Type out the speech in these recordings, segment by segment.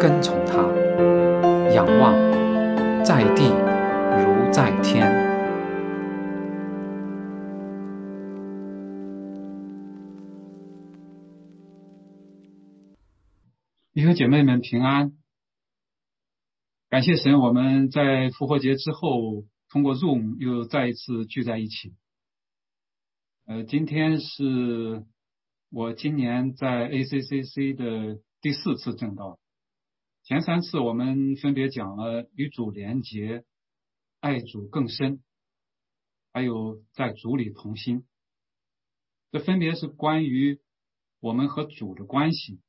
跟从他，仰望在地如在天。弟兄姐妹们平安，感谢神，我们在复活节之后，通过 Zoom 又再一次聚在一起。呃，今天是我今年在 ACCC 的第四次正道。前三次我们分别讲了与主连结、爱主更深，还有在主里同心。这分别是关于我们和主的关系，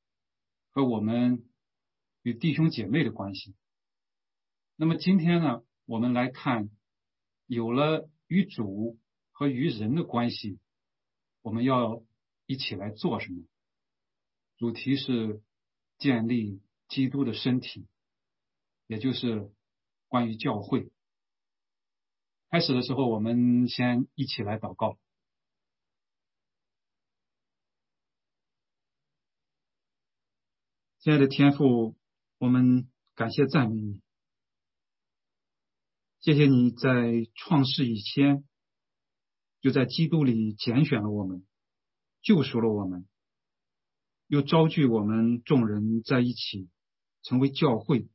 和我们与弟兄姐妹的关系。那么今天呢，我们来看有了与主和与人的关系。我们要一起来做什么？主题是建立基督的身体，也就是关于教会。开始的时候，我们先一起来祷告。亲爱的天父，我们感谢赞美你，谢谢你在创世以前。就在基督里拣选了我们，救赎了我们，又招聚我们众人在一起，成为教会，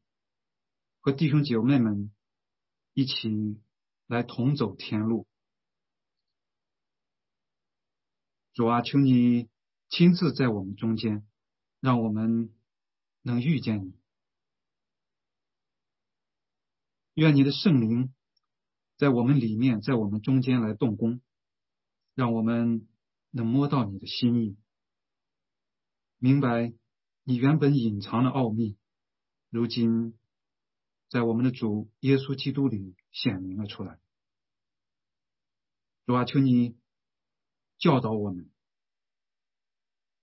和弟兄姐妹们一起来同走天路。主啊，求你亲自在我们中间，让我们能遇见你。愿你的圣灵在我们里面，在我们中间来动工。让我们能摸到你的心意，明白你原本隐藏的奥秘，如今在我们的主耶稣基督里显明了出来。主啊，求你教导我们，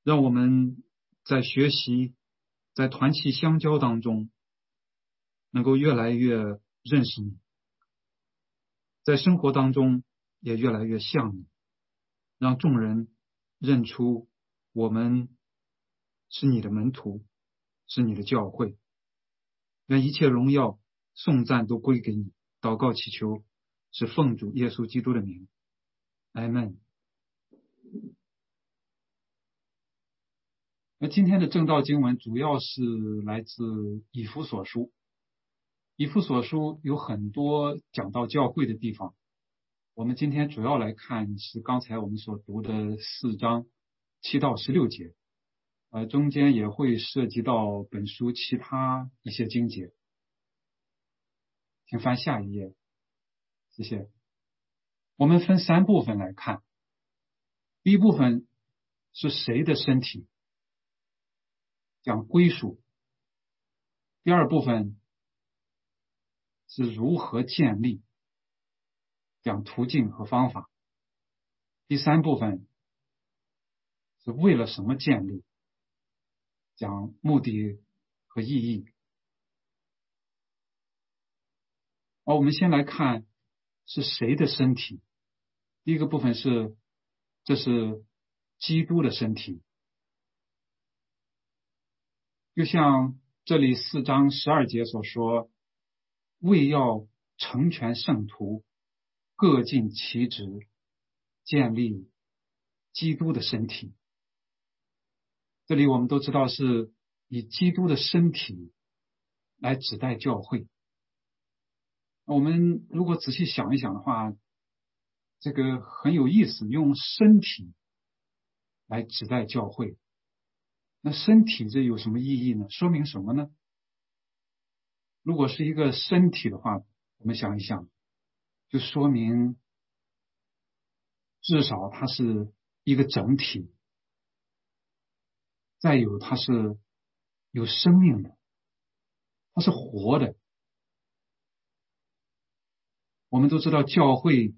让我们在学习、在团契相交当中，能够越来越认识你，在生活当中也越来越像你。让众人认出我们是你的门徒，是你的教会。愿一切荣耀、颂赞都归给你。祷告祈求，是奉主耶稣基督的名。阿门。那今天的正道经文主要是来自以弗所书。以弗所书有很多讲到教会的地方。我们今天主要来看是刚才我们所读的四章七到十六节，呃，中间也会涉及到本书其他一些经节，请翻下一页，谢谢。我们分三部分来看，第一部分是谁的身体，讲归属；第二部分是如何建立。讲途径和方法。第三部分是为了什么建立？讲目的和意义。好，我们先来看是谁的身体。第一个部分是，这是基督的身体。就像这里四章十二节所说，为要成全圣徒。各尽其职，建立基督的身体。这里我们都知道是以基督的身体来指代教会。我们如果仔细想一想的话，这个很有意思，用身体来指代教会。那身体这有什么意义呢？说明什么呢？如果是一个身体的话，我们想一想。就说明，至少它是一个整体，再有它是有生命的，它是活的。我们都知道，教会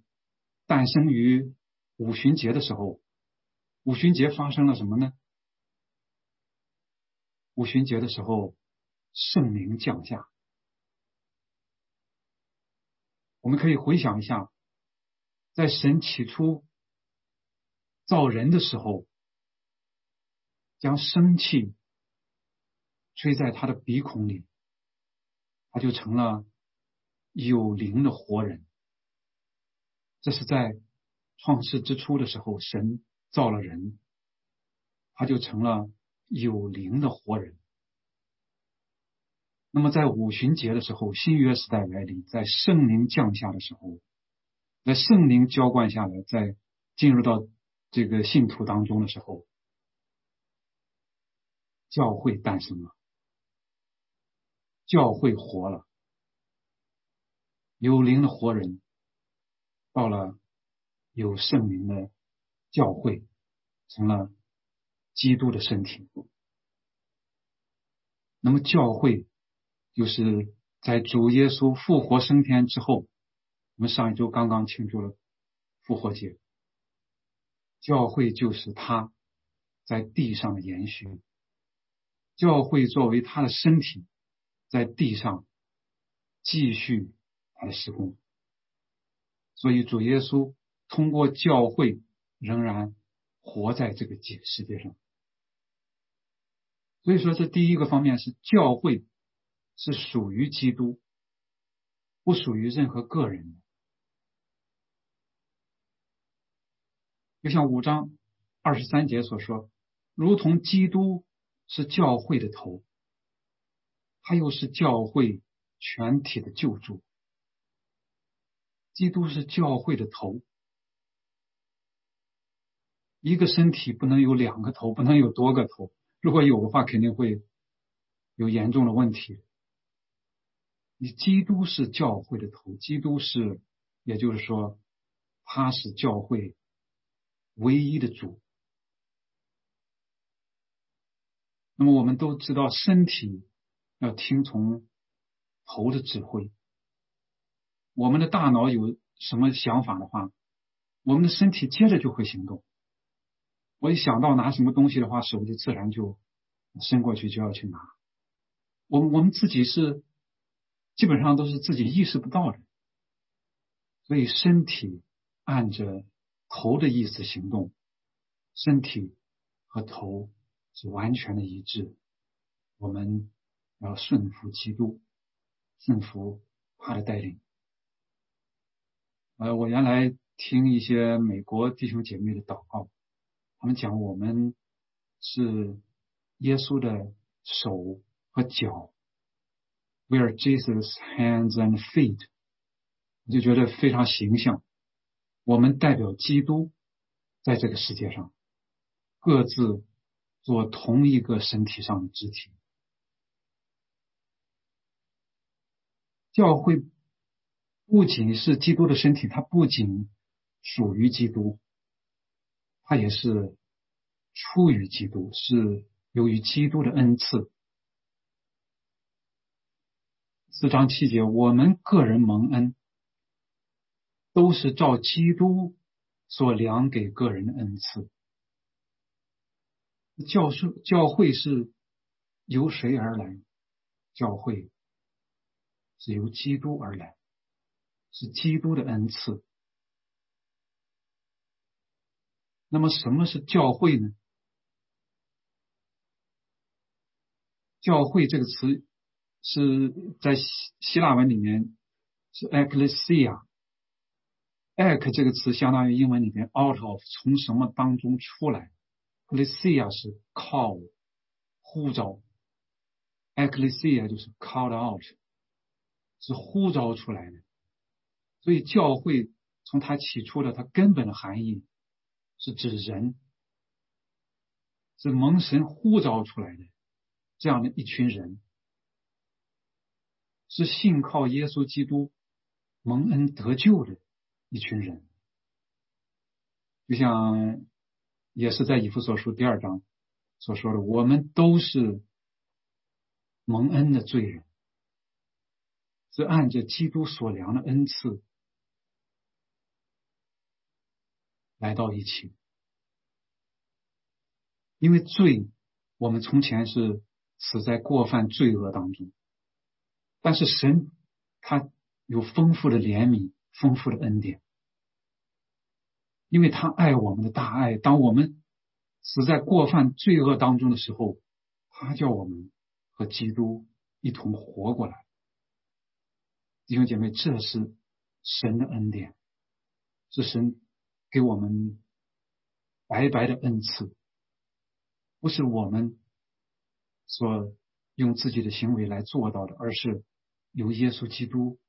诞生于五旬节的时候。五旬节发生了什么呢？五旬节的时候，圣灵降下。我们可以回想一下，在神起初造人的时候，将生气吹在他的鼻孔里，他就成了有灵的活人。这是在创世之初的时候，神造了人，他就成了有灵的活人。那么在五旬节的时候，新约时代来临，在圣灵降下的时候，在圣灵浇灌下来，在进入到这个信徒当中的时候，教会诞生了，教会活了，有灵的活人。到了有圣灵的教会，成了基督的身体。那么教会就是在主耶稣复活升天之后，我们上一周刚刚庆祝了复活节。教会就是他在地上的延续，教会作为他的身体，在地上继续他的施工。所以，主耶稣通过教会仍然活在这个世界上。所以说，这第一个方面是教会是属于基督，不属于任何个人的。就像五章二十三节所说，如同基督是教会的头，他又是教会全体的救主。基督是教会的头，一个身体不能有两个头，不能有多个头。如果有的话，肯定会有严重的问题。你基督是教会的头，基督是，也就是说，他是教会唯一的主。那么我们都知道，身体要听从头的指挥。我们的大脑有什么想法的话，我们的身体接着就会行动。我一想到拿什么东西的话，手就自然就伸过去就要去拿。我们我们自己是基本上都是自己意识不到的，所以身体按着头的意思行动，身体和头是完全的一致。我们要顺服基督，顺服他的带领。呃，我原来听一些美国弟兄姐妹的祷告，他们讲我们是耶稣的手和脚，We are Jesus' hands and feet，我就觉得非常形象。我们代表基督在这个世界上，各自做同一个身体上的肢体，教会。不仅是基督的身体，它不仅属于基督，它也是出于基督，是由于基督的恩赐。四章七节，我们个人蒙恩，都是照基督所量给个人的恩赐。教授教会是由谁而来？教会是由基督而来。是基督的恩赐。那么，什么是教会呢？教会这个词是在希希腊文里面是 ecclesia。ek 这个词相当于英文里面 out of 从什么当中出来，ecclesia 是 call 呼召，ecclesia 就是 called out 是呼召出来的。所以，教会从它起初的它根本的含义是指人，是蒙神呼召出来的这样的一群人，是信靠耶稣基督蒙恩得救的一群人。就像也是在以弗所书第二章所说的，我们都是蒙恩的罪人，是按着基督所量的恩赐来到一起。因为罪，我们从前是死在过犯罪恶当中，但是神他有丰富的怜悯，丰富的恩典，因为他爱我们的大爱。当我们死在过犯罪恶当中的时候，他叫我们和基督一同活过来。弟兄姐妹，这是神的恩典，是神给我们白白的恩赐。不是我们所用自己的行为来做到的，而是由耶稣基督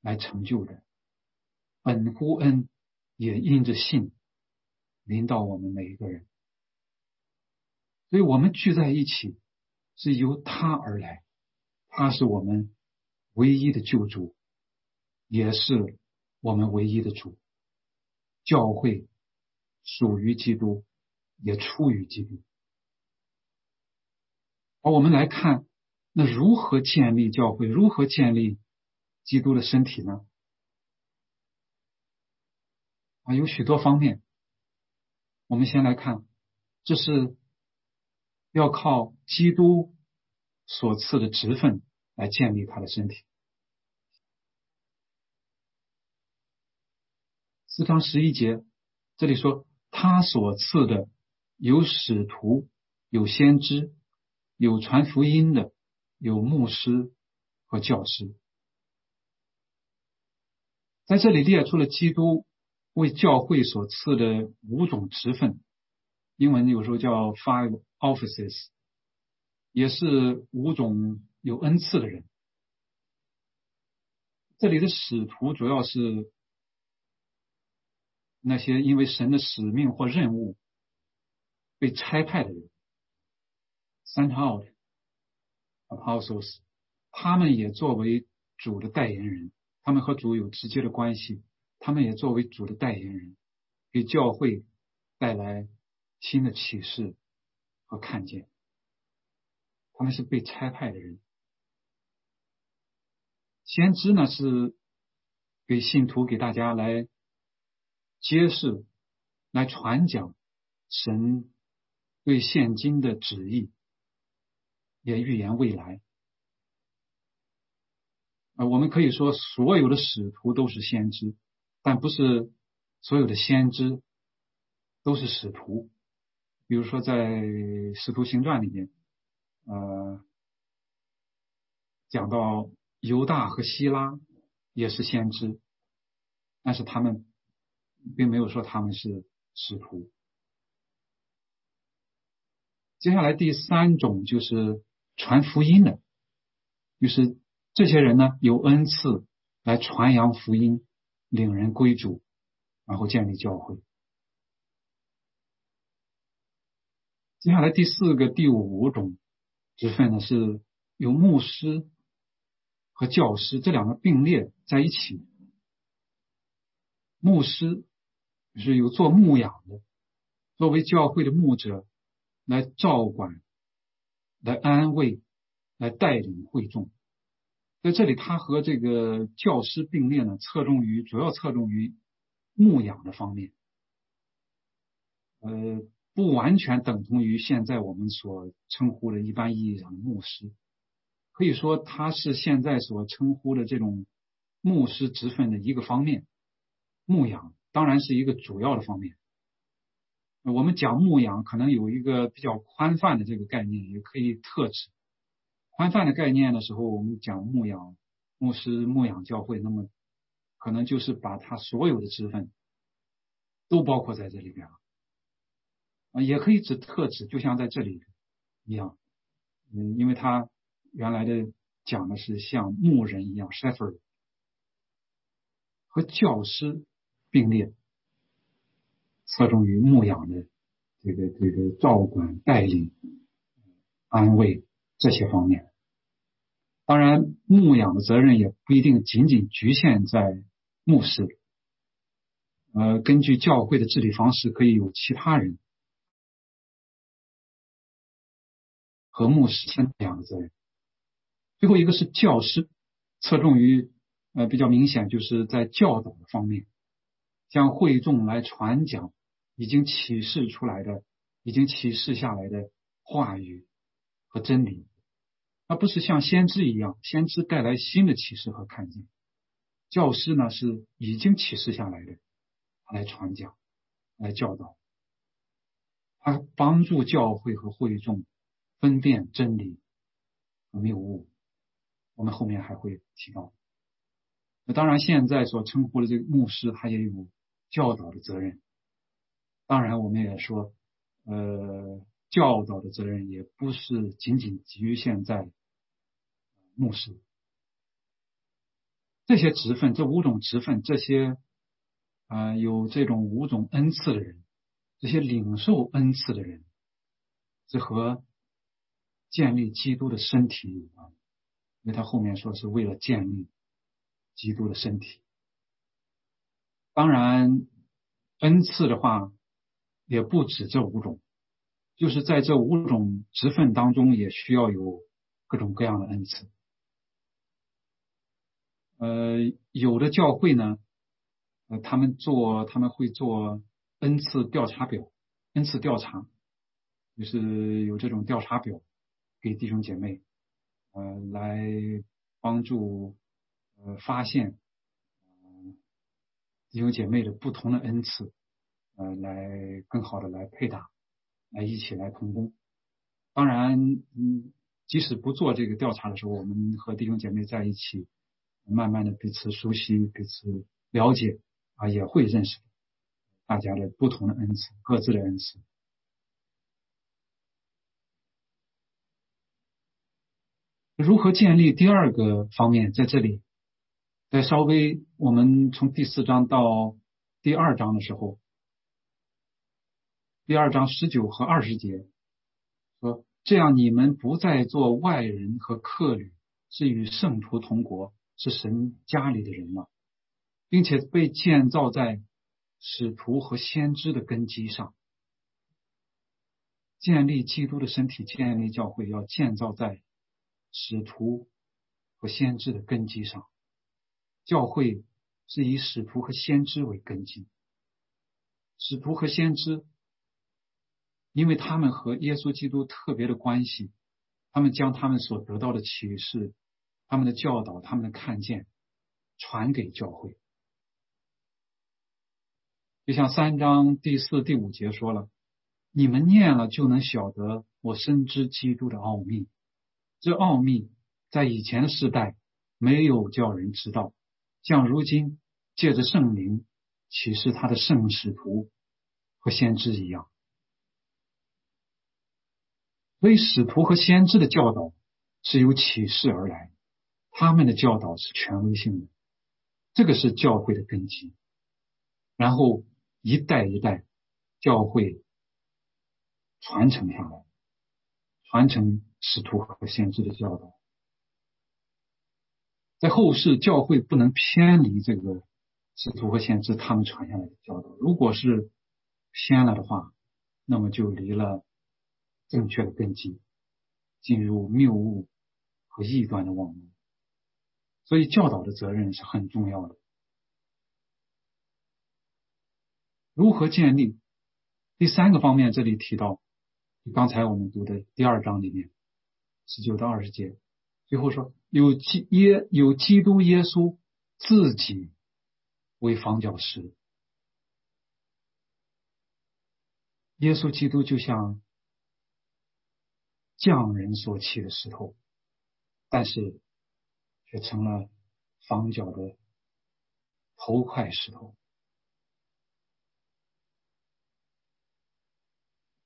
来成就的。本乎恩，也因着信临到我们每一个人。所以我们聚在一起，是由他而来，他是我们唯一的救主，也是我们唯一的主。教会属于基督，也出于基督。好，我们来看，那如何建立教会？如何建立基督的身体呢？啊，有许多方面。我们先来看，这是要靠基督所赐的职分来建立他的身体。四章十一节，这里说他所赐的有使徒，有先知。有传福音的，有牧师和教师，在这里列出了基督为教会所赐的五种职分，英文有时候叫 five offices，也是五种有恩赐的人。这里的使徒主要是那些因为神的使命或任务被差派的人。Sent out apostles，他们也作为主的代言人，他们和主有直接的关系，他们也作为主的代言人，给教会带来新的启示和看见。他们是被差派的人。先知呢是给信徒给大家来揭示、来传讲神对现今的旨意。也预言未来，啊，我们可以说所有的使徒都是先知，但不是所有的先知都是使徒。比如说在《使徒行传》里面，呃，讲到犹大和希拉也是先知，但是他们并没有说他们是使徒。接下来第三种就是。传福音的，就是这些人呢，有恩赐来传扬福音，领人归主，然后建立教会。接下来第四个、第五种职分呢，是有牧师和教师这两个并列在一起。牧师是有做牧养的，作为教会的牧者来照管。来安慰，来带领会众，在这里，他和这个教师并列呢，侧重于主要侧重于牧养的方面，呃，不完全等同于现在我们所称呼的一般意义上的牧师，可以说他是现在所称呼的这种牧师职分的一个方面，牧养当然是一个主要的方面。我们讲牧养，可能有一个比较宽泛的这个概念，也可以特指宽泛的概念的时候，我们讲牧养牧师牧养教会，那么可能就是把他所有的职分都包括在这里边了啊，也可以指特指，就像在这里一样，嗯，因为他原来的讲的是像牧人一样，shepherd 和教师并列。侧重于牧养的这个这个照管、带领、安慰这些方面。当然，牧养的责任也不一定仅仅局限在牧师。呃，根据教会的治理方式，可以有其他人和牧师相两个责任。最后一个是教师，侧重于呃比较明显，就是在教导的方面，向会众来传讲已经启示出来的、已经启示下来的话语和真理，而不是像先知一样，先知带来新的启示和看见。教师呢是已经启示下来的，来传讲、来教导，他帮助教会和会众分辨真理和谬误。我们后面还会提到。那当然，现在所称呼的这个牧师，他也有教导的责任。当然，我们也说，呃，教导的责任也不是仅仅局限在牧师。这些职分，这五种职分，这些啊有这种五种恩赐的人，这些领受恩赐的人，是和建立基督的身体有关。因为他后面说是为了建立基督的身体。当然，恩赐的话也不止这五种，就是在这五种职分当中，也需要有各种各样的恩赐。呃，有的教会呢，呃，他们做他们会做恩赐调查表，恩赐调查，就是有这种调查表给弟兄姐妹，呃，来帮助呃发现，弟兄姐妹的不同的恩赐，呃，来更好的来配搭，来一起来同工。当然，嗯，即使不做这个调查的时候，我们和弟兄姐妹在一起。慢慢的彼此熟悉，彼此了解啊，也会认识大家的不同的恩赐，各自的恩赐。如何建立第二个方面，在这里，再稍微我们从第四章到第二章的时候，第二章十九和二十节说：这样你们不再做外人和客旅，是与圣徒同国。是神家里的人了，并且被建造在使徒和先知的根基上，建立基督的身体，建立教会，要建造在使徒和先知的根基上。教会是以使徒和先知为根基，使徒和先知，因为他们和耶稣基督特别的关系，他们将他们所得到的启示。他们的教导，他们的看见，传给教会。就像三章第四、第五节说了：“你们念了，就能晓得我深知基督的奥秘。这奥秘在以前的时代没有叫人知道，像如今借着圣灵启示他的圣使徒和先知一样。所以，使徒和先知的教导是由启示而来。”他们的教导是权威性的，这个是教会的根基。然后一代一代教会传承下来，传承使徒和先知的教导，在后世教会不能偏离这个使徒和先知他们传下来的教导。如果是偏了的话，那么就离了正确的根基，进入谬误和异端的网络。所以教导的责任是很重要的。如何建立？第三个方面，这里提到，刚才我们读的第二章里面，十九到二十节，最后说有基耶有基督耶稣自己为房角石，耶稣基督就像匠人所砌的石头，但是。却成了房角的头块石头。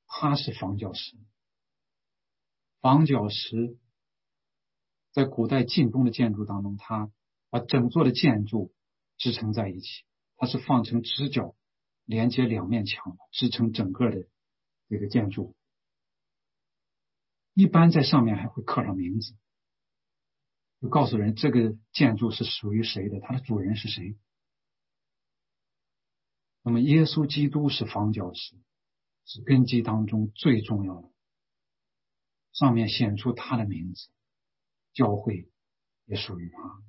它是房角石。房角石在古代晋东的建筑当中，它把整座的建筑支撑在一起。它是放成直角，连接两面墙，支撑整个的这个建筑。一般在上面还会刻上名字。就告诉人这个建筑是属于谁的，它的主人是谁。那么耶稣基督是房角石，是根基当中最重要的，上面显出他的名字，教会也属于他。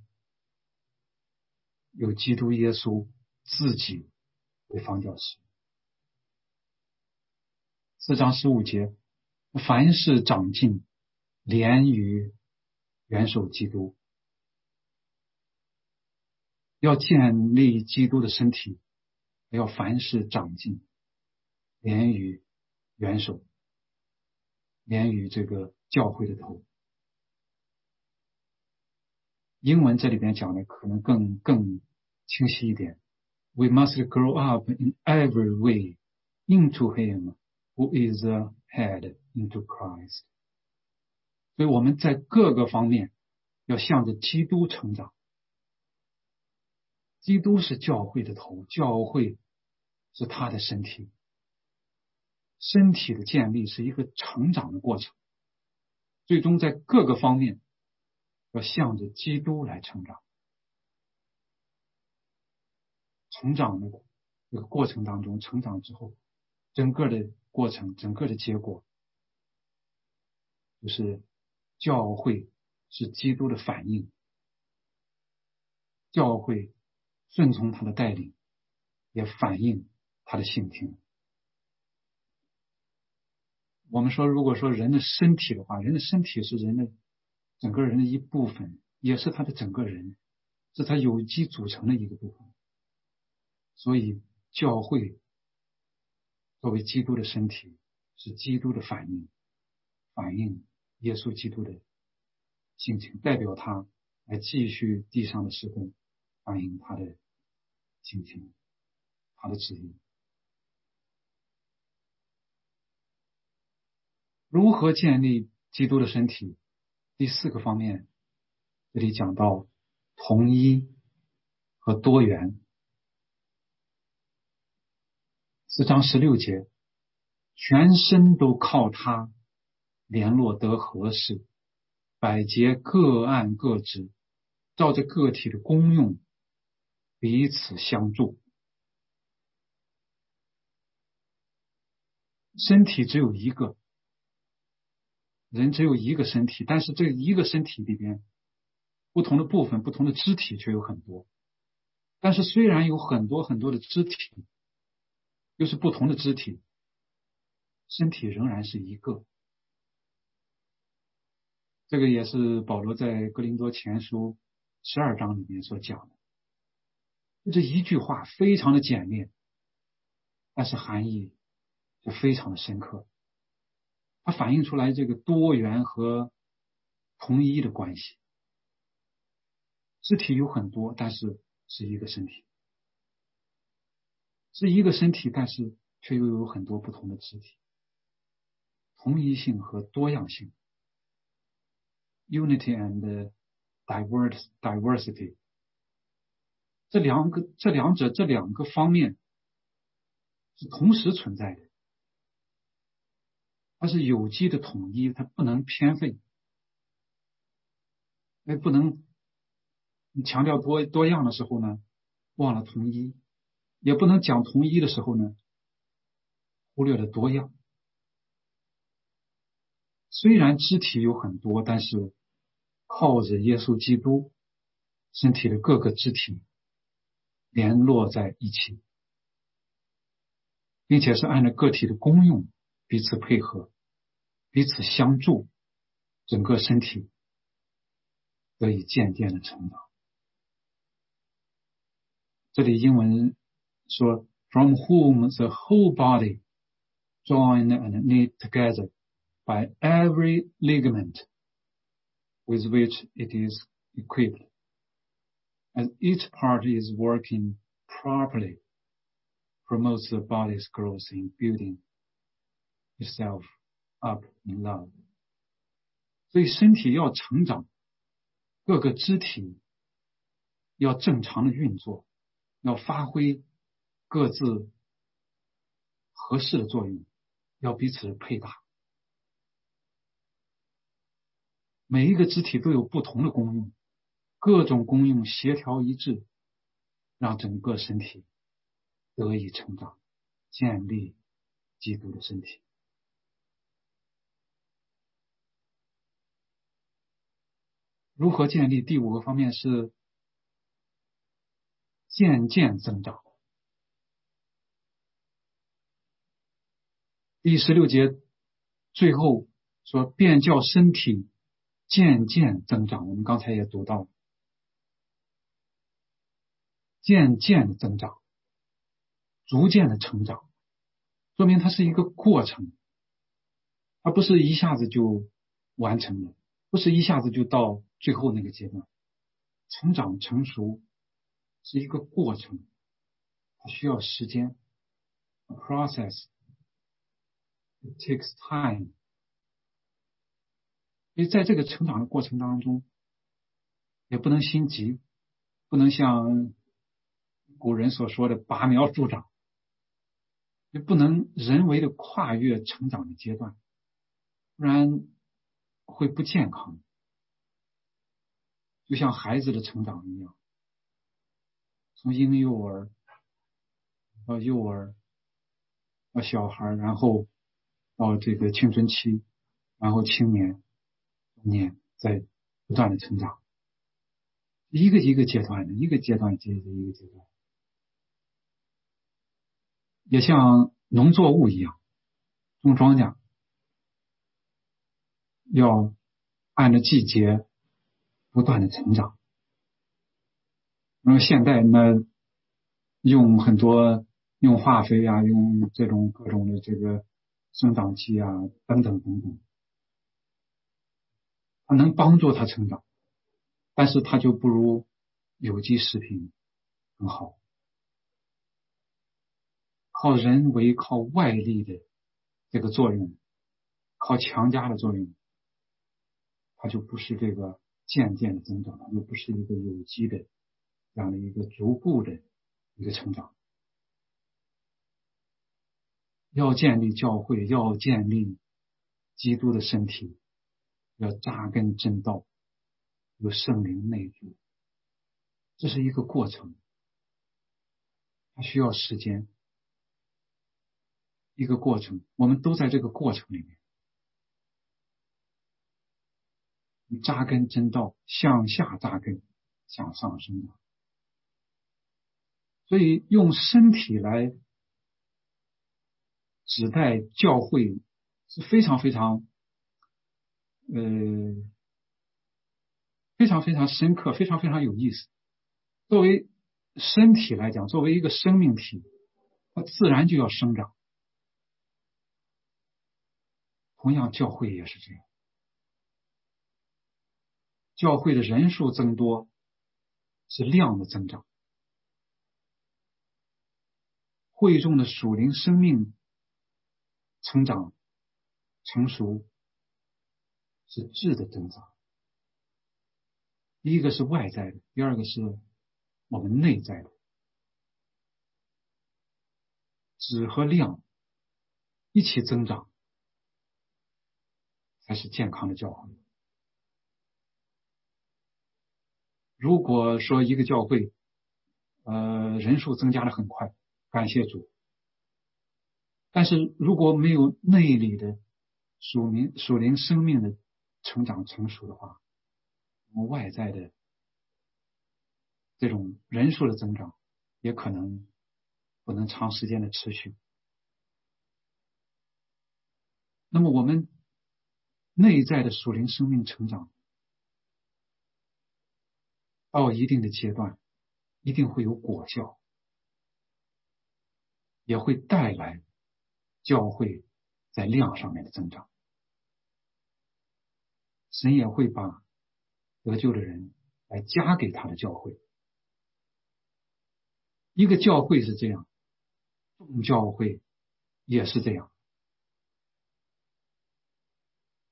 有基督耶稣自己为方教师。四章十五节，凡是长进，连于元首基督，要建立基督的身体，要凡事长进，连于元首，连于这个教会的头。英文这里边讲的可能更更清晰一点。We must grow up in every way into Him who is the head into Christ。所以我们在各个方面要向着基督成长。基督是教会的头，教会是他的身体。身体的建立是一个成长的过程，最终在各个方面。要向着基督来成长，成长的这个过程当中，成长之后，整个的过程，整个的结果，就是教会是基督的反应，教会顺从他的带领，也反映他的性情。我们说，如果说人的身体的话，人的身体是人的。整个人的一部分，也是他的整个人，是他有机组成的一个部分。所以，教会作为基督的身体，是基督的反应，反映耶稣基督的性情，代表他来继续地上的施工，反映他的性情，他的旨意。如何建立基督的身体？第四个方面，这里讲到同一和多元。四章十六节，全身都靠它联络得合适，百节各按各职，照着个体的功用彼此相助。身体只有一个。人只有一个身体，但是这一个身体里边，不同的部分、不同的肢体却有很多。但是虽然有很多很多的肢体，又是不同的肢体，身体仍然是一个。这个也是保罗在格林多前书十二章里面所讲的。这一句话非常的简练，但是含义就非常的深刻。它反映出来这个多元和同一的关系。肢体有很多，但是是一个身体；是一个身体，但是却又有很多不同的肢体。同一性和多样性 （unity and diverse diversity，这两个、这两者、这两个方面是同时存在的。它是有机的统一，它不能偏废，哎，不能你强调多多样的时候呢，忘了统一；也不能讲同一的时候呢，忽略了多样。虽然肢体有很多，但是靠着耶稣基督，身体的各个肢体联络在一起，并且是按照个体的功用。彼此配合，彼此相助，整个身体得以渐渐的成长。这里英文 说：“From whom the whole body, joined and knit together by every ligament with which it is equipped, as each part is working properly, promotes the body's growth in building.” Yourself up in love，所以身体要成长，各个肢体要正常的运作，要发挥 各自合适的作用，要彼此配搭。每一个肢体都有不同的功用，各种功用协调一致，让整个身体得以成长，建立基督的身体。如何建立？第五个方面是渐渐增长。第十六节最后说，便叫身体渐渐增长。我们刚才也读到了，渐渐的增长，逐渐的成长，说明它是一个过程，而不是一下子就完成了，不是一下子就到最后那个阶段。成长成熟是一个过程，它需要时间，process。It takes time，所以在这个成长的过程当中，也不能心急，不能像古人所说的拔苗助长，也不能人为的跨越成长的阶段，不然会不健康。就像孩子的成长一样，从婴幼儿到幼儿到小孩，然后。到这个青春期，然后青年、年，在不断的成长，一个一个阶段的，一个阶段接着一个阶段，也像农作物一样，种庄稼要按照季节不断的成长。那么现在呢，用很多用化肥啊，用这种各种的这个。生长期啊，等等等等，它能帮助它成长，但是它就不如有机食品更好。靠人为、靠外力的这个作用，靠强加的作用，它就不是这个渐渐的增长，它就不是一个有机的这样的一个逐步的一个成长。要建立教会，要建立基督的身体，要扎根正道，有圣灵内住，这是一个过程，它需要时间，一个过程，我们都在这个过程里面。扎根真道，向下扎根，向上生长，所以用身体来。指代教会是非常非常，呃，非常非常深刻，非常非常有意思。作为身体来讲，作为一个生命体，它自然就要生长。同样，教会也是这样，教会的人数增多是量的增长，会众的属灵生命。成长、成熟是质的增长。一个是外在的，第二个是我们内在的。质和量一起增长，才是健康的教会。如果说一个教会，呃，人数增加的很快，感谢主。但是如果没有内里的属灵属灵生命的成长成熟的话，我们外在的这种人数的增长也可能不能长时间的持续。那么我们内在的属灵生命成长到一定的阶段，一定会有果效，也会带来。教会在量上面的增长，神也会把得救的人来加给他的教会。一个教会是这样，众教会也是这样，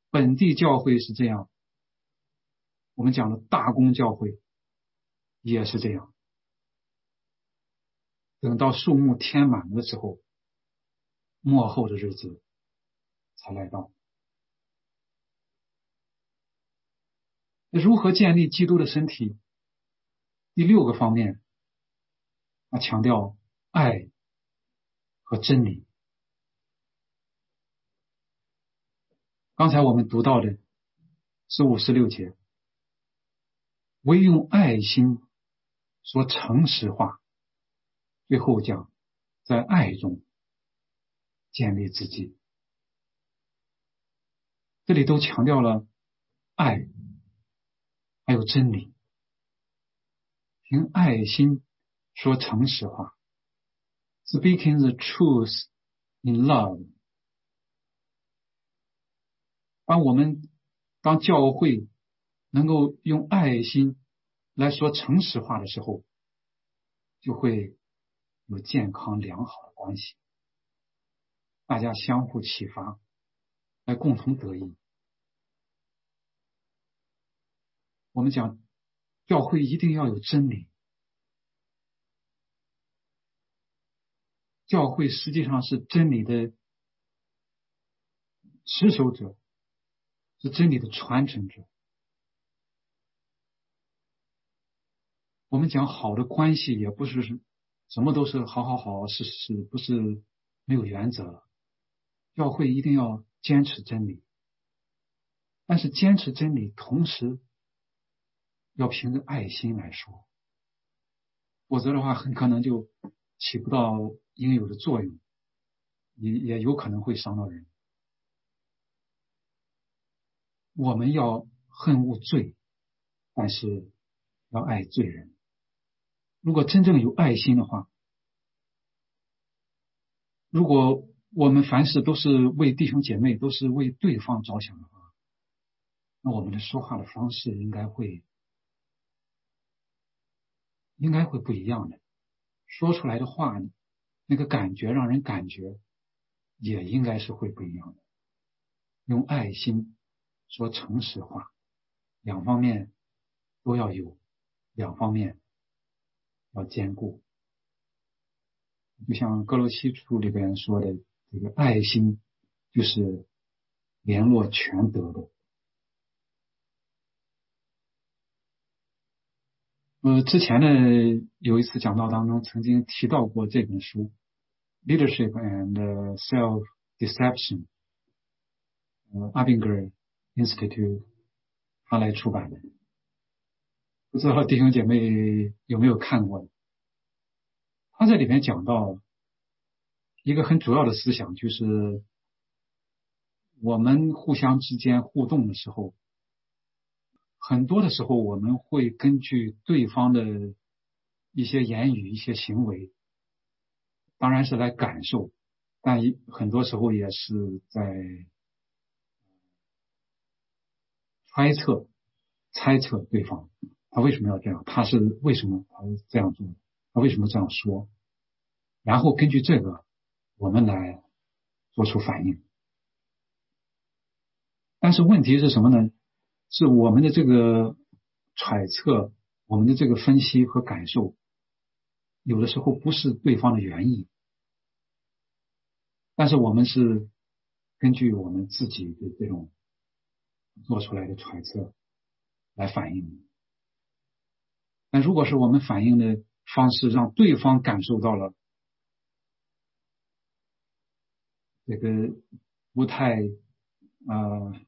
本地教会是这样，我们讲的大公教会也是这样。等到树木填满的时候。末后的日子才来到。那如何建立基督的身体？第六个方面，啊，强调爱和真理。刚才我们读到的十五、十六节，唯用爱心说诚实话，最后讲在爱中建立自己。这里都强调了爱，还有真理，凭爱心说诚实话，speaking the truth in love。当我们当教会能够用爱心来说诚实话的时候，就会有健康良好的关系，大家相互启发，来共同得益。我们讲教会一定要有真理，教会实际上是真理的持守者。是真理的传承者。我们讲好的关系，也不是什么都是好好好，是是不是没有原则了。教会一定要坚持真理，但是坚持真理，同时要凭着爱心来说，否则的话，很可能就起不到应有的作用，也也有可能会伤到人。我们要恨恶罪，但是要爱罪人。如果真正有爱心的话，如果我们凡事都是为弟兄姐妹，都是为对方着想的话，那我们的说话的方式应该会，应该会不一样的。说出来的话，那个感觉让人感觉，也应该是会不一样的。用爱心。说诚实话，两方面都要有，两方面要兼顾。就像格罗西书里边说的，这个爱心就是联络全德的。呃，之前呢有一次讲道当中曾经提到过这本书《Leadership and Self Deception》，呃，阿宾格尔。Institute，他来出版的，不知道弟兄姐妹有没有看过？他在里面讲到一个很主要的思想，就是我们互相之间互动的时候，很多的时候我们会根据对方的一些言语、一些行为，当然是来感受，但很多时候也是在。猜测，猜测对方，他为什么要这样？他是为什么他这样做？他为什么这样说？然后根据这个，我们来做出反应。但是问题是什么呢？是我们的这个揣测，我们的这个分析和感受，有的时候不是对方的原意，但是我们是根据我们自己的这种。做出来的揣测来反应，那如果是我们反应的方式让对方感受到了这个不太啊，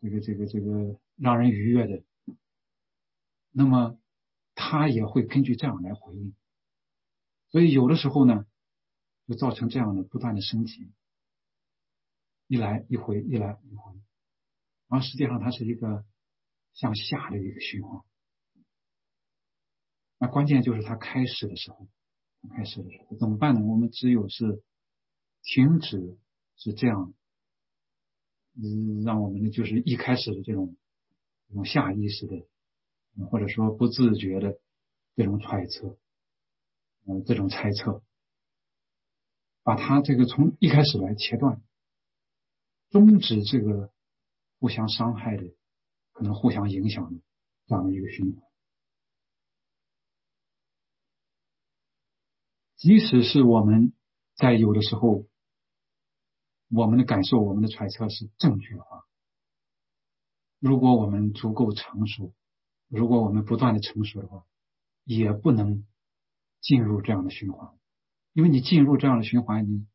这个这个这个让人愉悦的，那么他也会根据这样来回应，所以有的时候呢，就造成这样的不断的升级，一来一回，一来一回。然后实际上它是一个向下的一个循环。那关键就是它开始的时候，开始的时候怎么办呢？我们只有是停止，是这样，嗯，让我们的就是一开始的这种这种下意识的，或者说不自觉的这种揣测，嗯，这种猜测，把它这个从一开始来切断，终止这个。互相伤害的，可能互相影响的这样的一个循环。即使是我们在有的时候，我们的感受、我们的揣测是正确的话，如果我们足够成熟，如果我们不断的成熟的话，也不能进入这样的循环。因为你进入这样的循环，你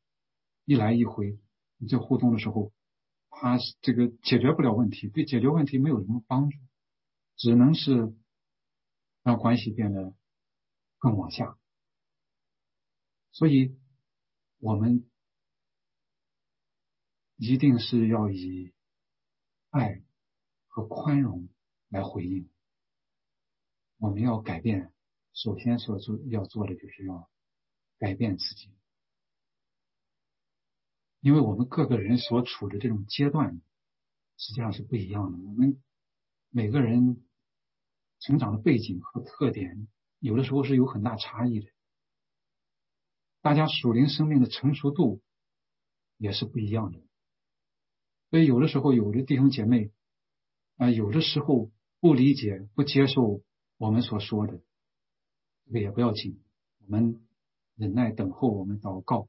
一来一回，你在互动的时候。他这个解决不了问题，对解决问题没有什么帮助，只能是让关系变得更往下。所以，我们一定是要以爱和宽容来回应。我们要改变，首先所做要做的就是要改变自己，因为我们各个人所处的这种阶段实际上是不一样的。我们每个人成长的背景和特点，有的时候是有很大差异的。大家属灵生命的成熟度也是不一样的，所以有的时候有的弟兄姐妹啊，有的时候不理解、不接受我们所说的，这个也不要紧，我们忍耐等候，我们祷告，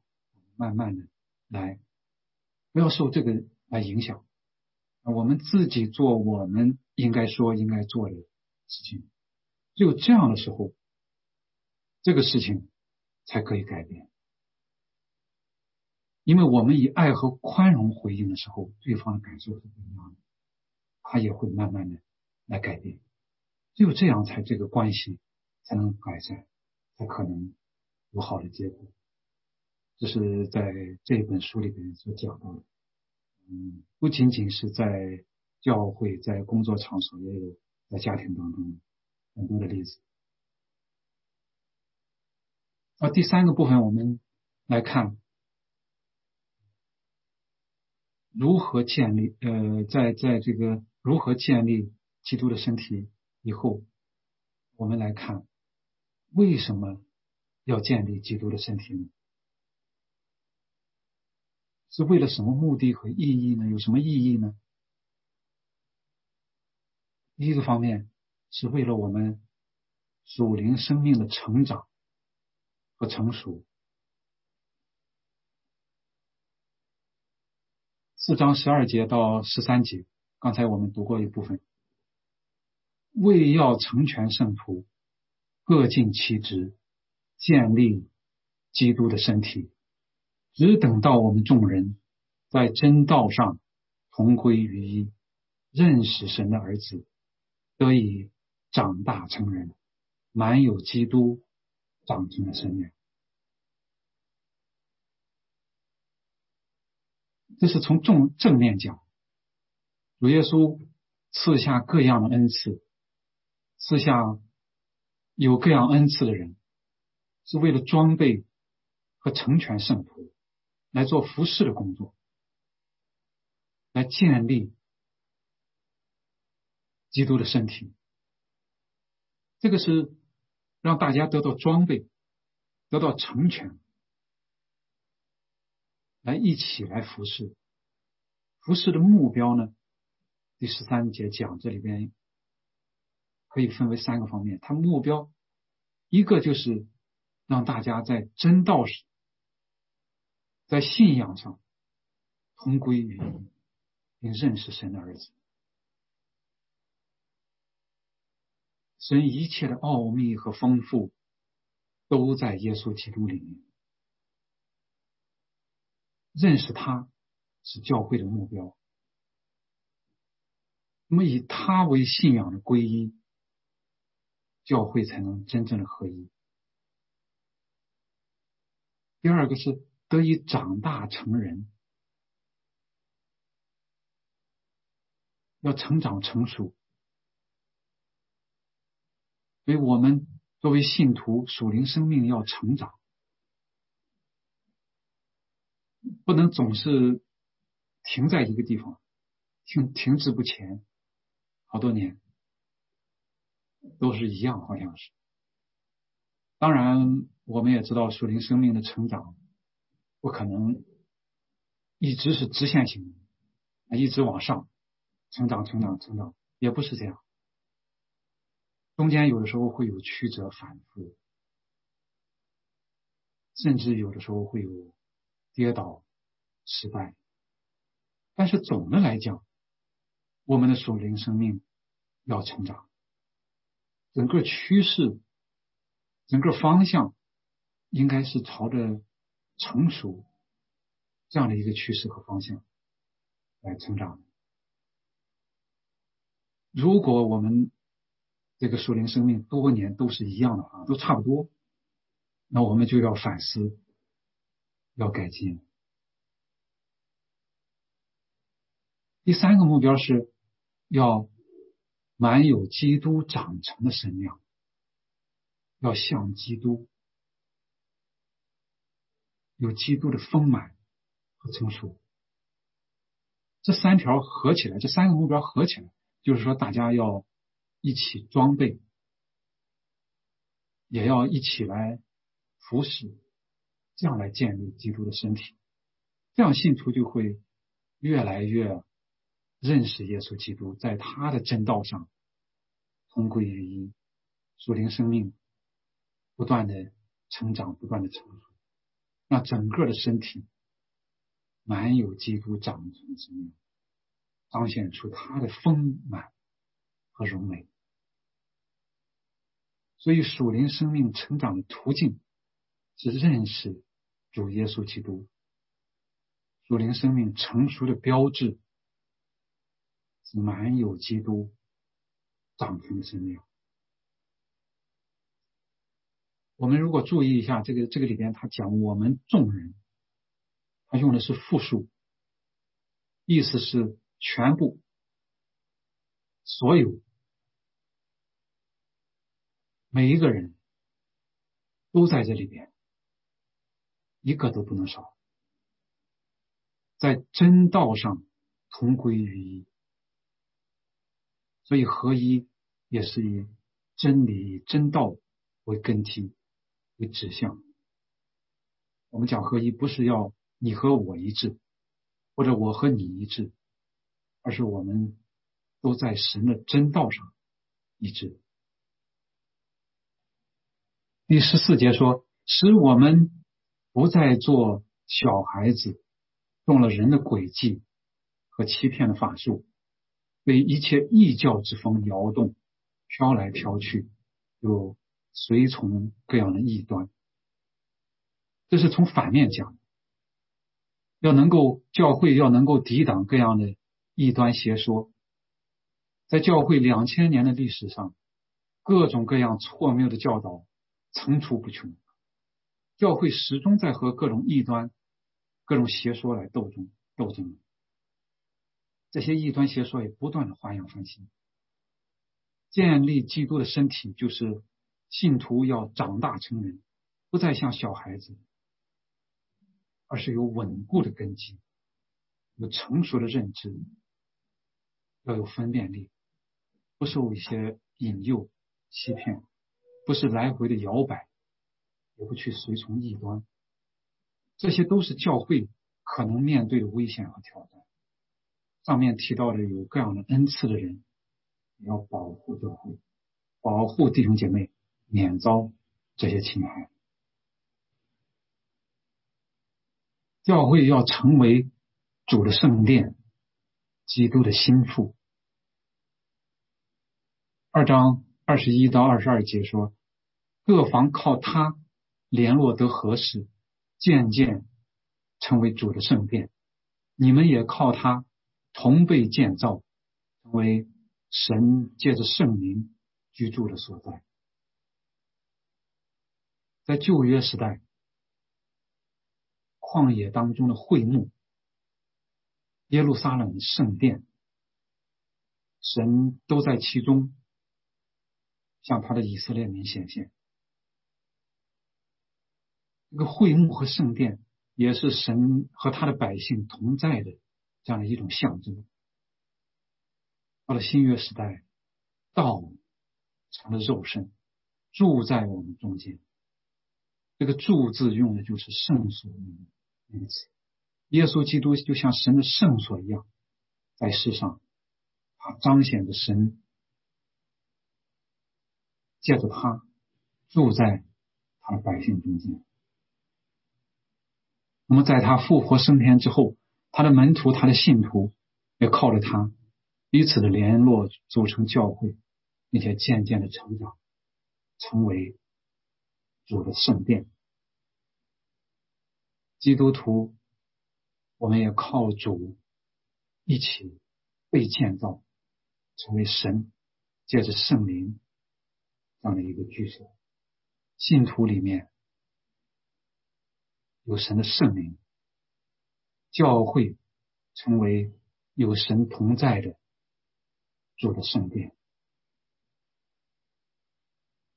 慢慢的来，不要受这个来影响，我们自己做我们应该说、应该做的事情，只有这样的时候，这个事情。才可以改变，因为我们以爱和宽容回应的时候，对方的感受是不一样的，他也会慢慢的来改变，只有这样才这个关系才能改善，才可能有好的结果。这是在这本书里边所讲到的，嗯，不仅仅是在教会，在工作场所，也有在家庭当中很多的例子。而第三个部分，我们来看如何建立，呃，在在这个如何建立基督的身体以后，我们来看为什么要建立基督的身体呢？是为了什么目的和意义呢？有什么意义呢？第一个方面是为了我们属灵生命的成长。和成熟。四章十二节到十三节，刚才我们读过一部分。为要成全圣徒，各尽其职，建立基督的身体，只等到我们众人在真道上同归于一，认识神的儿子，得以长大成人，满有基督。长成了生命，这是从正正面讲。主耶稣赐下各样的恩赐，赐下有各样恩赐的人，是为了装备和成全圣徒，来做服侍的工作，来建立基督的身体。这个是。让大家得到装备，得到成全，来一起来服侍。服侍的目标呢？第十三节讲，这里边可以分为三个方面。它目标一个就是让大家在真道上，在信仰上同归于一，并认识神的儿子。神一切的奥秘和丰富，都在耶稣基督里面。认识他是教会的目标。那么以他为信仰的皈依，教会才能真正的合一。第二个是得以长大成人，要成长成熟。所以我们作为信徒，属灵生命要成长，不能总是停在一个地方，停停滞不前，好多年都是一样，好像是。当然，我们也知道属灵生命的成长不可能一直是直线型，一直往上成长、成长、成长，也不是这样。中间有的时候会有曲折反复，甚至有的时候会有跌倒、失败，但是总的来讲，我们的属灵生命要成长，整个趋势、整个方向应该是朝着成熟这样的一个趋势和方向来成长。如果我们这个树灵生命多年都是一样的啊，都差不多。那我们就要反思要改进。第三个目标是要满有基督长成的身量，要像基督，有基督的丰满和成熟。这三条合起来，这三个目标合起来，就是说大家要一起装备，也要一起来服侍，这样来建立基督的身体，这样信徒就会越来越认识耶稣基督，在他的真道上同归于一，属灵生命不断的成长，不断的成熟，让整个的身体。满有基督长成之命，彰显出他的丰满和荣美。所以属灵生命成长的途径是认识主耶稣基督。属灵生命成熟的标志满有基督长成的生命。我们如果注意一下这个这个里边，他讲我们众人。他用的是复数，意思是全部、所有、每一个人都在这里边，一个都不能少，在真道上同归于一。所以合一也是以真理、以真道为根基、为指向。我们讲合一，不是要。你和我一致，或者我和你一致，而是我们都在神的真道上一致。第十四节说：“使我们不再做小孩子，中了人的诡计和欺骗的法术，被一切异教之风摇动，飘来飘去，又随从各样的异端。”这是从反面讲。要能够教会要能够抵挡各样的异端邪说，在教会两千年的历史上，各种各样错谬的教导层出不穷，教会始终在和各种异端、各种邪说来斗争斗争。这些异端邪说也不断的花样翻新。建立基督的身体，就是信徒要长大成人，不再像小孩子。而是有稳固的根基，有成熟的认知，要有分辨力，不受一些引诱、欺骗，不是来回的摇摆，也不去随从异端，这些都是教会可能面对的危险和挑战。上面提到的有各样的恩赐的人，也要保护教会，保护弟兄姐妹，免遭这些侵害。教会要成为主的圣殿，基督的心腹。二章二十一到二十二节说，各房靠他联络得合适，渐渐成为主的圣殿。你们也靠他同被建造，成为神借着圣灵居住的所在。在旧约时代。旷野当中的会幕，耶路撒冷圣殿，神都在其中，向他的以色列民显现。这个会幕和圣殿，也是神和他的百姓同在的这样的一种象征。到了新约时代，道成了肉身，住在我们中间。这个“住”字用的就是圣所。那个词，耶稣基督就像神的圣所一样，在世上，他彰显着神，借着他住在他的百姓中间。那么，在他复活升天之后，他的门徒、他的信徒也靠着他彼此的联络，组成教会，并且渐渐的成长，成为主的圣殿。基督徒，我们也靠主一起被建造，成为神借着圣灵这样的一个居所。信徒里面有神的圣灵，教会成为有神同在的主的圣殿。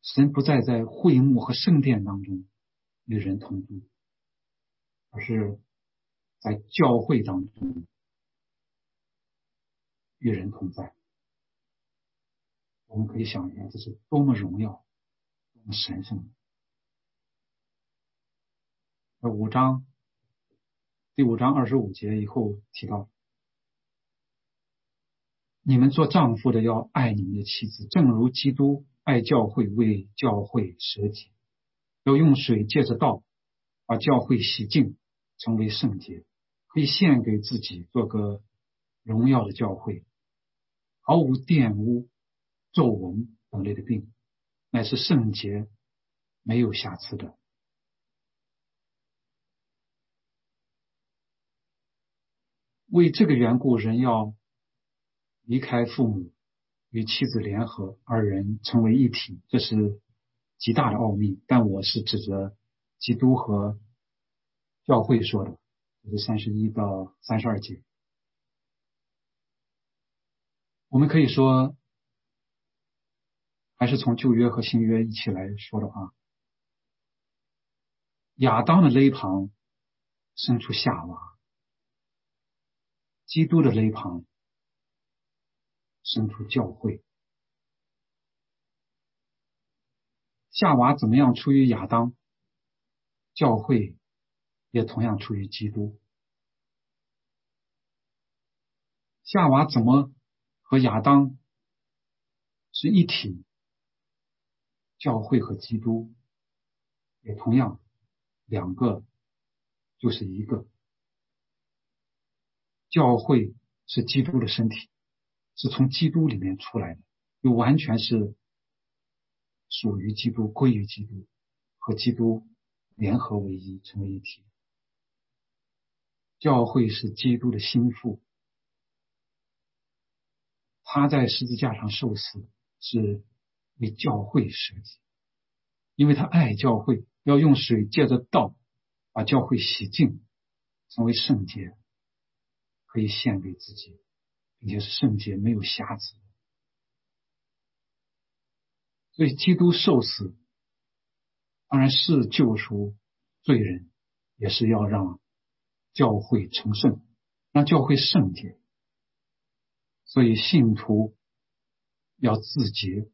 神不再在会幕和圣殿当中与人同住，而是在教会当中与人同在。我们可以想一下，这是多么荣耀、多么神圣！那五章第五章二十五节以后提到，你们做丈夫的要爱你们的妻子，正如基督。爱教会为教会舍己，要用水借着道把教会洗净，成为圣洁，可以献给自己做个荣耀的教会，毫无玷污、皱纹等类的病，乃是圣洁、没有瑕疵的。为这个缘故，人要离开父母。与妻子联合，二人成为一体，这是极大的奥秘。但我是指着基督和教会说的，这是三十一到三十二节。我们可以说，还是从旧约和新约一起来说的话，亚当的肋旁生出夏娃，基督的肋旁。生出教会，夏娃怎么样出于亚当？教会也同样出于基督。夏娃怎么和亚当是一体？教会和基督也同样两个就是一个。教会是基督的身体。是从基督里面出来的，又完全是属于基督、归于基督，和基督联合为一，成为一体。教会是基督的心腹，他在十字架上受死是为教会设计，因为他爱教会，要用水借着道把教会洗净，成为圣洁，可以献给自己。也是圣洁，没有瑕疵。所以基督受死，当然是救赎罪人，也是要让教会成圣，让教会圣洁。所以信徒要自洁，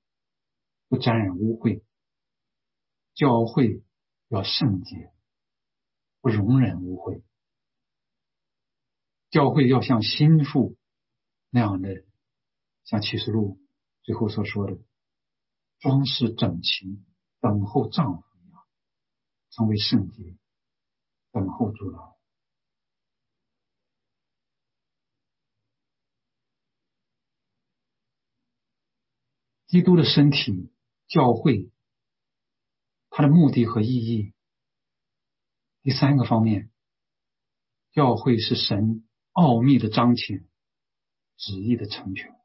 不沾染污秽；教会要圣洁，不容忍污秽；教会要像心腹。那样的，像启示录最后所说的，装饰整齐，等候丈夫一样，成为圣洁，等候主来。基督的身体，教会，它的目的和意义。第三个方面，教会是神奥秘的彰显。旨意的成全。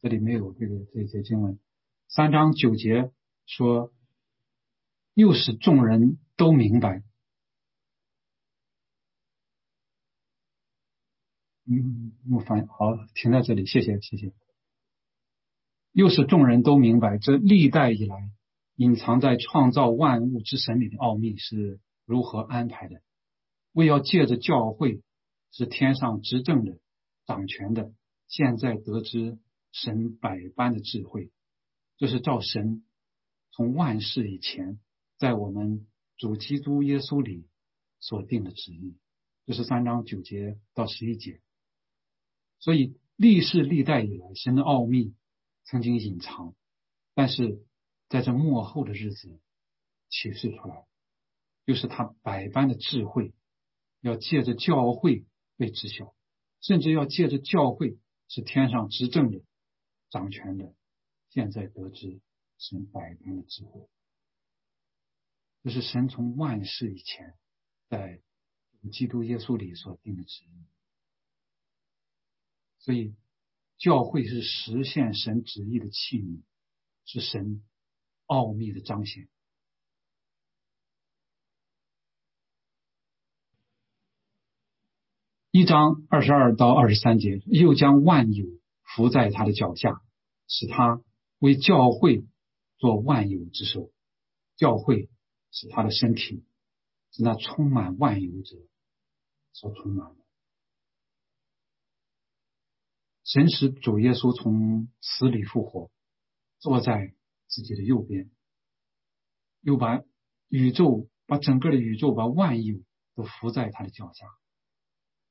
这里没有这个这些经文。三章九节说，又使众人都明白。嗯，我反好，停在这里，谢谢谢谢。又是众人都明白，这历代以来隐藏在创造万物之神里的奥秘是。如何安排的？为要借着教会是天上执政的、掌权的，现在得知神百般的智慧，这是照神从万世以前在我们主基督耶稣里所定的旨意。这是三章九节到十一节。所以历世历代以来，神的奥秘曾经隐藏，但是在这幕后的日子启示出来。就是他百般的智慧，要借着教会被知晓，甚至要借着教会是天上执政的、掌权的。现在得知神百般的智慧，这是神从万世以前在基督耶稣里所定的旨意。所以，教会是实现神旨意的器皿，是神奥秘的彰显。一章二十二到二十三节，又将万有伏在他的脚下，使他为教会做万有之首。教会是他的身体，是那充满万有者所充满的。神使主耶稣从死里复活，坐在自己的右边，又把宇宙、把整个的宇宙、把万有都伏在他的脚下。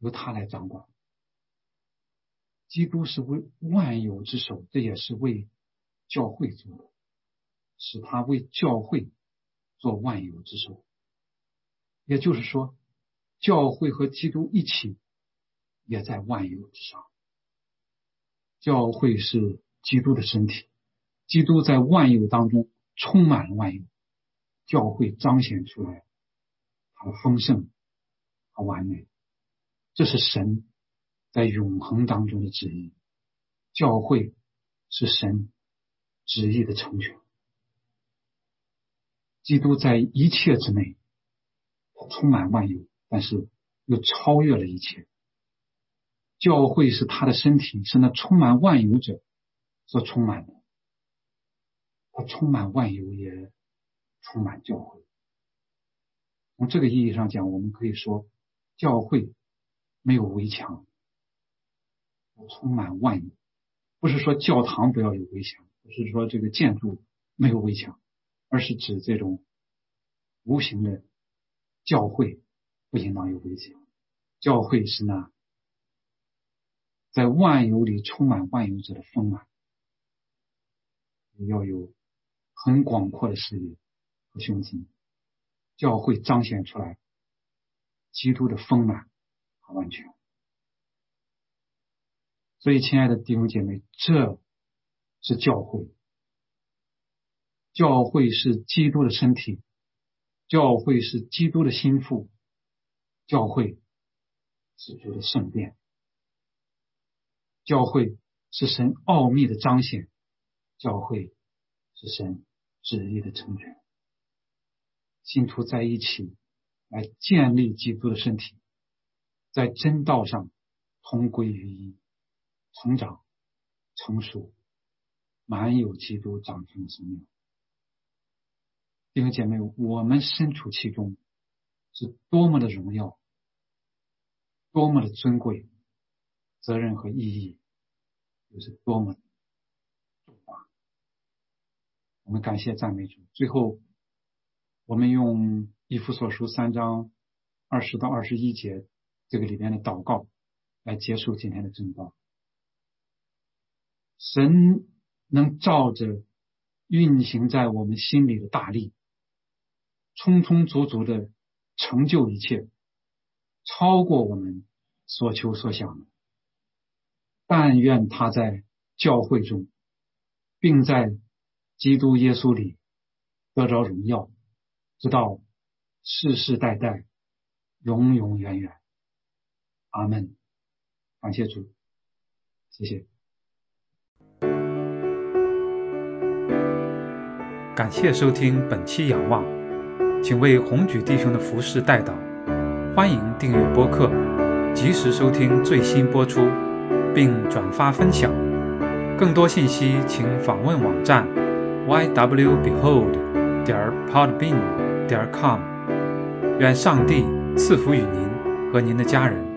由他来掌管。基督是为万有之首，这也是为教会做的，使他为教会做万有之首。也就是说，教会和基督一起，也在万有之上。教会是基督的身体，基督在万有当中充满了万有，教会彰显出来它的丰盛和完美。这是神在永恒当中的旨意，教会是神旨意的成全。基督在一切之内，充满万有，但是又超越了一切。教会是他的身体，是那充满万有者所充满的。他充满万有，也充满教会。从这个意义上讲，我们可以说，教会。没有围墙，充满万有。不是说教堂不要有围墙，不是说这个建筑没有围墙，而是指这种无形的教会不应当有围墙。教会是那在万有里充满万有者的丰满，要有很广阔的视野和胸襟。教会彰显出来基督的丰满和。完全，所以，亲爱的弟兄姐妹，这是教会。教会是基督的身体，教会是基督的心腹，教会是主的圣殿，教会是神奥秘的彰显，教会是神旨意的成全。信徒在一起来建立基督的身体。在真道上同归于一，成长、成熟，满有基督长成的生命。弟兄姐妹，我们身处其中，是多么的荣耀，多么的尊贵，责任和意义又是多么重大。我们感谢赞美主。最后，我们用以弗所书三章二十到二十一节。这个里边的祷告来结束今天的正道。神能照着运行在我们心里的大力，充充足足的成就一切，超过我们所求所想的。但愿他在教会中，并在基督耶稣里得着荣耀，直到世世代代，永永远远。阿门，感谢主，谢谢。感谢收听本期仰望，请为红举弟兄的服饰代祷。欢迎订阅播客，及时收听最新播出，并转发分享。更多信息请访问网站 ywbehold. 点 podbean. 点 com。愿上帝赐福于您和您的家人。